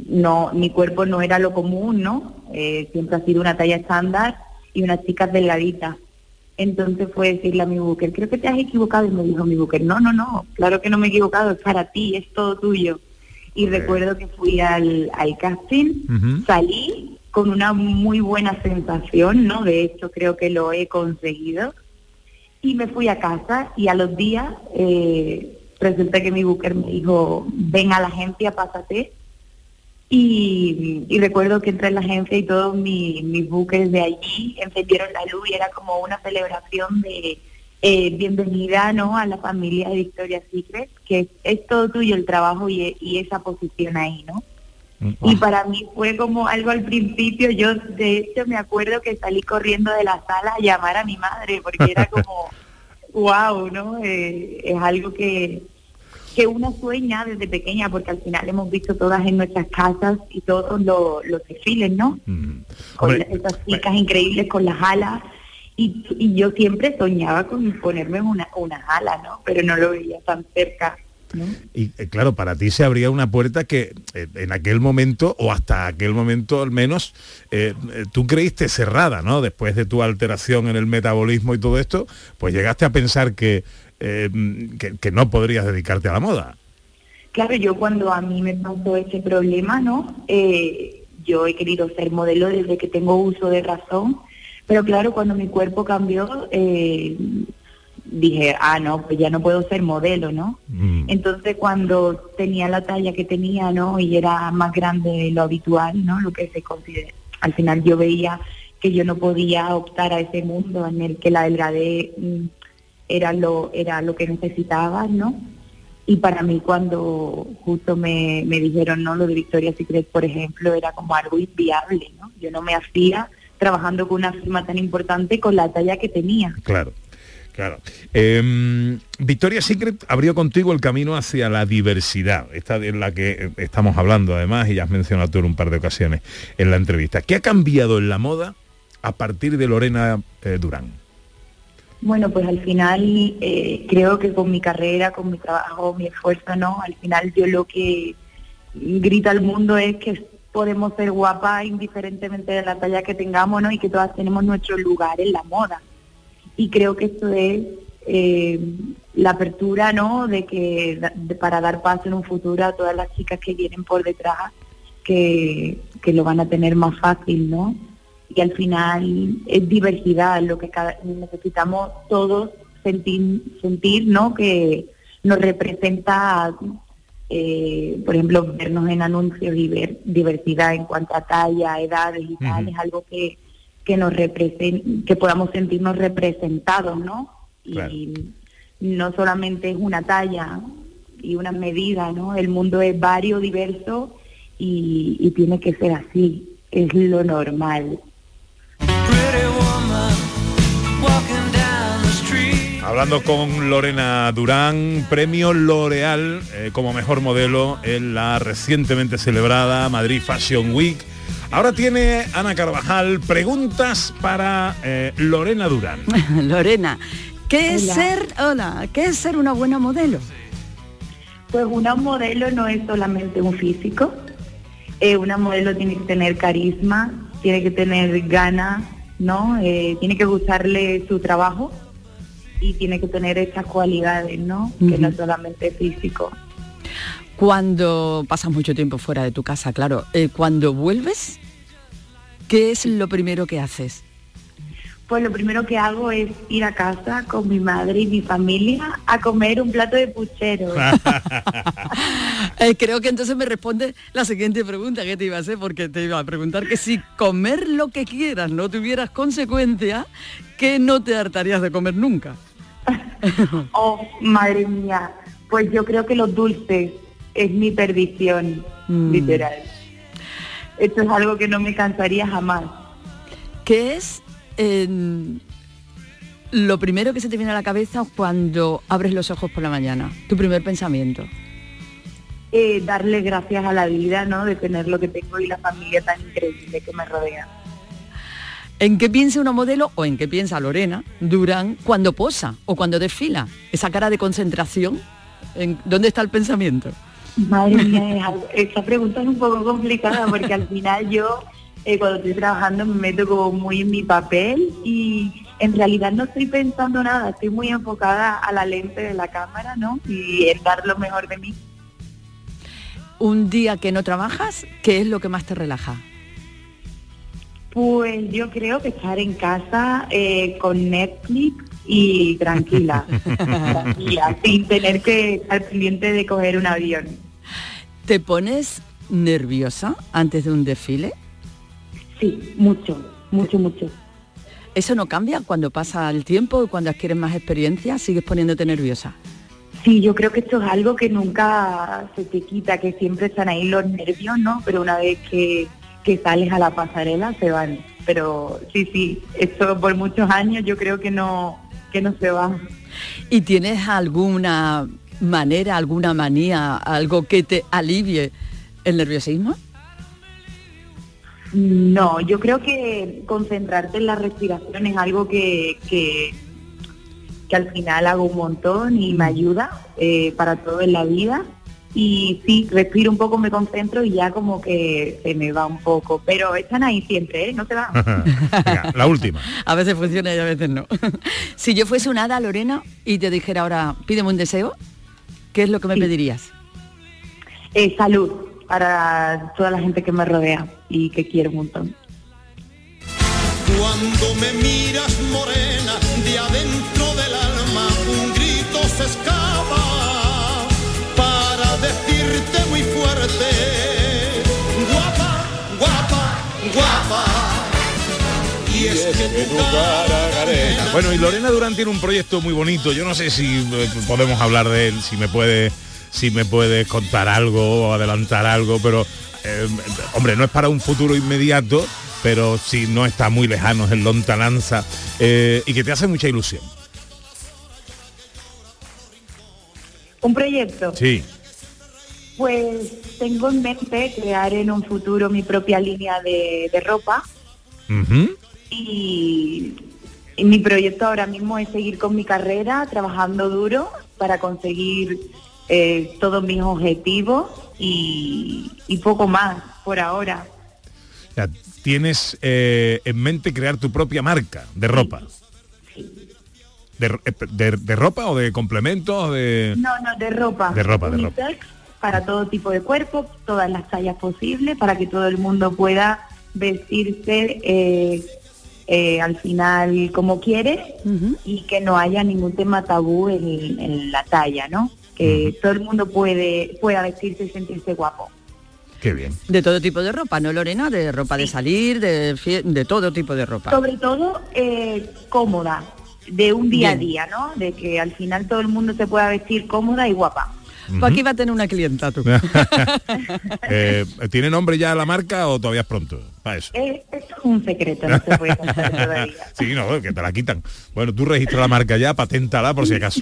no, mi cuerpo no era lo común, ¿no? Eh, siempre ha sido una talla estándar y unas chicas delgaditas. Entonces fue decirle a mi booker, creo que te has equivocado. Y me dijo mi booker, no, no, no, claro que no me he equivocado, es para ti, es todo tuyo. Y recuerdo que fui al, al casting, salí con una muy buena sensación, ¿no? De hecho, creo que lo he conseguido. Y me fui a casa y a los días eh, resulta que mi booker me dijo, ven a la agencia, pásate. Y, y recuerdo que entré en la agencia y todos mi- mis buques de allí encendieron la luz y era como una celebración de eh, bienvenida ¿no? a la familia de Victoria's Secret, que es, es todo tuyo el trabajo y, y esa posición ahí, ¿no? Y para mí fue como algo al principio, yo de hecho me acuerdo que salí corriendo de la sala a llamar a mi madre, porque era como, wow, ¿no? Eh, es algo que, que una sueña desde pequeña, porque al final hemos visto todas en nuestras casas y todos los, los desfiles, ¿no? Con Hombre, esas chicas increíbles con las alas. Y, y yo siempre soñaba con ponerme una, unas alas, ¿no? Pero no lo veía tan cerca. ¿no? Y eh, claro, para ti se abría una puerta que eh, en aquel momento, o hasta aquel momento al menos, eh, tú creíste cerrada, ¿no? Después de tu alteración en el metabolismo y todo esto, pues llegaste a pensar que, que, que no podrías dedicarte a la moda. Claro, yo cuando a mí me pasó ese problema, ¿no? Yo he querido ser modelo desde que tengo uso de razón, pero claro, cuando mi cuerpo cambió, eh, dije, ah, no, pues ya no puedo ser modelo, ¿no? Entonces cuando tenía la talla que tenía, ¿no? Y era más grande de lo habitual, ¿no? Lo que se considera, al final yo veía que yo no podía optar a ese mundo en el que la delgadez mm, era lo, era lo que necesitaba, ¿no? Y para mí cuando justo me, me dijeron, no, lo de Victoria's Secret, por ejemplo, era como algo inviable, ¿no? Yo no me hacía trabajando con una firma tan importante con la talla que tenía. Claro. Claro. Eh, Victoria Secret abrió contigo el camino hacia la diversidad, esta en la que estamos hablando además y ya has mencionado tú en un par de ocasiones en la entrevista. ¿Qué ha cambiado en la moda a partir de Lorena eh, Durán? Bueno, pues al final eh, creo que con mi carrera, con mi trabajo, mi esfuerzo, ¿no? Al final yo lo que grita al mundo es que podemos ser guapas indiferentemente de la talla que tengamos, ¿no? Y que todas tenemos nuestro lugar en la moda. Y creo que esto es eh, la apertura, ¿no? De que de- para dar paso en un futuro a todas las chicas que vienen por detrás, que, que lo van a tener más fácil, ¿no? y al final es diversidad lo que cada- necesitamos todos sentir, sentir ¿no? que nos representa, eh, por ejemplo, vernos en anuncios y ver diversidad en cuanto a talla, edades y tal, es algo que, que nos represent, que podamos sentirnos representados, ¿no? Y no solamente es una talla y una medida, ¿no? El mundo es vario, diverso y, y tiene que ser así, es lo normal. Hablando con Lorena Durán, premio L'Oreal eh, como mejor modelo en la recientemente celebrada Madrid Fashion Week. Ahora tiene Ana Carvajal preguntas para eh, Lorena Durán. Lorena, ¿qué es Hola. ser, hola, qué es ser una buena modelo? Pues una modelo no es solamente un físico, eh, una modelo tiene que tener carisma, tiene que tener ganas, ¿no? Eh, tiene que gustarle su trabajo y tiene que tener esas cualidades, ¿no? Que no Ujú. solamente físico. Cuando pasas mucho tiempo fuera de tu casa, claro, eh, cuando vuelves, ¿qué es lo primero que haces? Pues lo primero que hago es ir a casa con mi madre y mi familia a comer un plato de puchero. Eh, creo que entonces me responde la siguiente pregunta que te iba a hacer, porque te iba a preguntar que si comer lo que quieras no tuvieras consecuencia, que no te hartarías de comer nunca. Oh, madre mía, pues yo creo que los dulces es mi perdición, Mm. literal. Esto es algo que no me cansaría jamás. ¿Qué es eh, lo primero que se te viene a la cabeza cuando abres los ojos por la mañana? Tu primer pensamiento. Eh, darle gracias a la vida, ¿no? De tener lo que tengo y la familia tan increíble que me rodea. ¿En qué piensa una modelo o en qué piensa Lorena Durán cuando posa o cuando desfila? Esa cara de concentración, ¿en ¿dónde está el pensamiento? Madre mía, esta pregunta es un poco complicada porque al final yo eh, cuando estoy trabajando me meto como muy en mi papel y en realidad no estoy pensando nada, estoy muy enfocada a la lente de la cámara, ¿no? Y en dar lo mejor de mí. Un día que no trabajas, ¿qué es lo que más te relaja? Pues yo creo que estar en casa eh, con Netflix y tranquila, tranquila, sin tener que estar pendiente de coger un avión. ¿Te pones nerviosa antes de un desfile? Sí, mucho, mucho, mucho. ¿Eso no cambia cuando pasa el tiempo y cuando adquieres más experiencia? ¿Sigues poniéndote nerviosa? Sí, yo creo que esto es algo que nunca se te quita, que siempre están ahí los nervios, ¿no? Pero una vez que, que sales a la pasarela se van. Pero sí, sí, esto por muchos años yo creo que no, que no se va. ¿Y tienes alguna manera, alguna manía, algo que te alivie el nerviosismo? No, yo creo que concentrarte en la respiración es algo que, que, que al final hago un montón y me ayuda eh, para todo en la vida. Y sí, respiro un poco, me concentro y ya como que se me va un poco. Pero están ahí siempre, ¿eh? No se van. Venga, la última. A veces funciona y a veces no. si yo fuese una hada, Lorena, y te dijera ahora, pídeme un deseo, ¿qué es lo que me pedirías? Eh, salud para toda la gente que me rodea y que quiero un montón. Cuando me miras morena, de adentro que. Bueno, y Lorena Durán tiene un proyecto muy bonito. Yo no sé si eh, podemos hablar de él, si me puede, si me puedes contar algo o adelantar algo, pero eh, hombre, no es para un futuro inmediato, pero sí no está muy lejano, es en lontananza eh, y que te hace mucha ilusión. Un proyecto. Sí. Pues tengo en mente crear en un futuro mi propia línea de, de ropa. Y, y mi proyecto ahora mismo es seguir con mi carrera, trabajando duro para conseguir eh, todos mis objetivos y, y poco más por ahora. Tienes eh, en mente crear tu propia marca de ropa. Eh, de- de ropa o de complementos de No, no, de ropa. De ropa, de ropa. Para todo tipo de cuerpo, todas las tallas posibles, para que todo el mundo pueda vestirse eh, eh, al final como quiere y que no haya ningún tema tabú en, en la talla, ¿no? Que todo el mundo puede pueda vestirse y sentirse guapo. Qué bien. De todo tipo de ropa, ¿no, Lorena? De ropa de salir, de, de todo tipo de ropa. Sobre todo eh, cómoda, de un día Bien. a día, ¿no? De que al final todo el mundo se pueda vestir cómoda y guapa. Pues aquí va a tener una clienta tú. Eh, ¿Tiene nombre ya la marca o todavía es pronto? Para eso. Eh, esto es un secreto, no se puede contar todavía. Sí, no, que te la quitan. Bueno, tú registra la marca ya, paténtala por si acaso.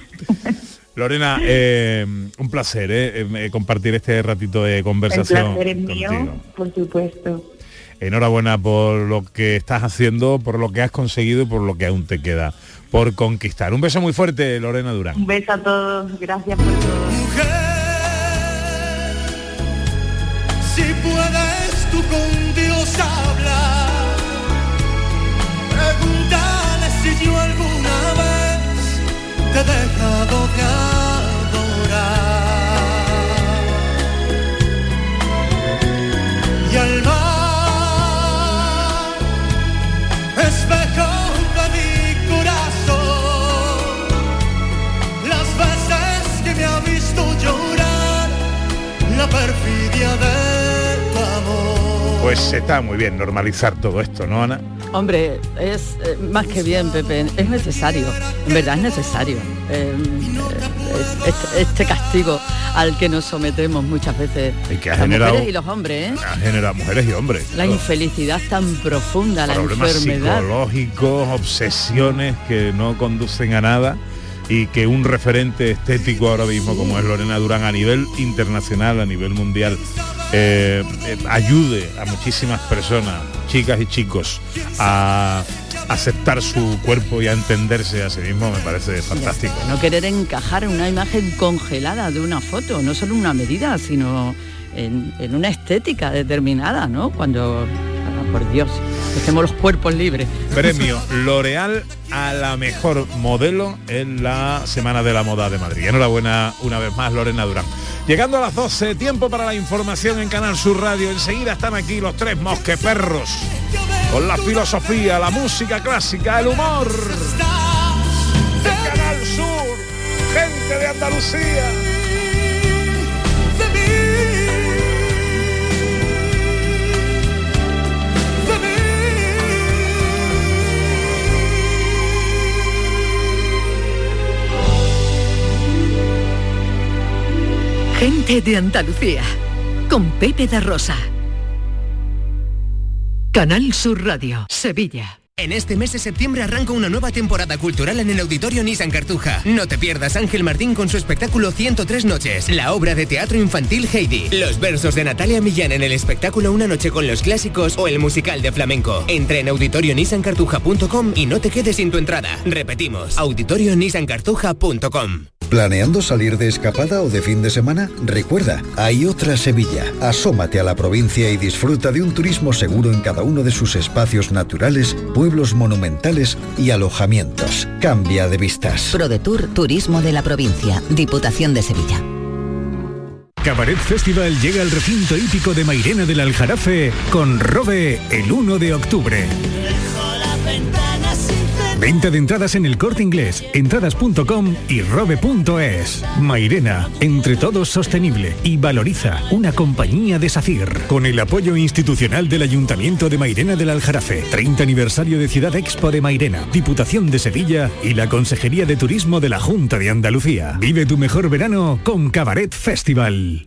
Lorena, eh, un placer eh, eh, compartir este ratito de El conversación. placer es mío, contigo. por supuesto. Enhorabuena por lo que estás haciendo, por lo que has conseguido y por lo que aún te queda por conquistar. Un beso muy fuerte, Lorena Durán. Un beso a todos, gracias por todo. Si puedes tú con Dios hablar, pregúntale si yo alguna vez te he dejado de Pues está muy bien normalizar todo esto, ¿no, Ana? Hombre, es eh, más que bien, Pepe, es necesario, en verdad es necesario. eh, eh, este, este castigo al que nos sometemos muchas veces Y que ha las generado- mujeres y los hombres, ¿eh? Ha generado mujeres y hombres. La claro. infelicidad tan profunda, la problemas enfermedad. psicológicos, obsesiones que no conducen a nada y que un referente estético ahora mismo como es Lorena Durán a nivel internacional, a nivel mundial, eh, eh, ayude a muchísimas personas, chicas y chicos, a aceptar su cuerpo y a entenderse a sí mismo, me parece fantástico. No querer encajar una imagen congelada de una foto, no solo una medida, sino en, en una estética determinada, ¿no? Cuando, por Dios, dejemos los cuerpos libres. Premio L'Oreal a la mejor modelo en la Semana de la Moda de Madrid. Enhorabuena una vez más, Lorena Durán. Llegando a las 12, tiempo para la información en Canal Sur Radio. Enseguida están aquí los tres mosqueperros. Con la filosofía, la música clásica, el humor. De Canal Sur, gente de Andalucía. Gente de Andalucía, con Pepe da Rosa. Canal Sur Radio, Sevilla. En este mes de septiembre arranca una nueva temporada cultural en el Auditorio Nissan Cartuja. No te pierdas Ángel Martín con su espectáculo 103 noches, la obra de teatro infantil Heidi, los versos de Natalia Millán en el espectáculo Una noche con los clásicos o el musical de flamenco. Entra en auditorionissancartuja.com y no te quedes sin tu entrada. Repetimos, auditorionissancartuja.com. ¿Planeando salir de escapada o de fin de semana? Recuerda, hay otra Sevilla. Asómate a la provincia y disfruta de un turismo seguro en cada uno de sus espacios naturales, monumentales y alojamientos. Cambia de vistas. ProDetour Turismo de la Provincia, Diputación de Sevilla. Cabaret Festival llega al recinto hípico de Mairena del Aljarafe con Robe el 1 de octubre. Venta de entradas en el corte inglés, entradas.com y robe.es. Mairena, entre todos sostenible y valoriza una compañía de SACIR. Con el apoyo institucional del Ayuntamiento de Mairena del Aljarafe, 30 aniversario de Ciudad Expo de Mairena, Diputación de Sevilla y la Consejería de Turismo de la Junta de Andalucía. Vive tu mejor verano con Cabaret Festival.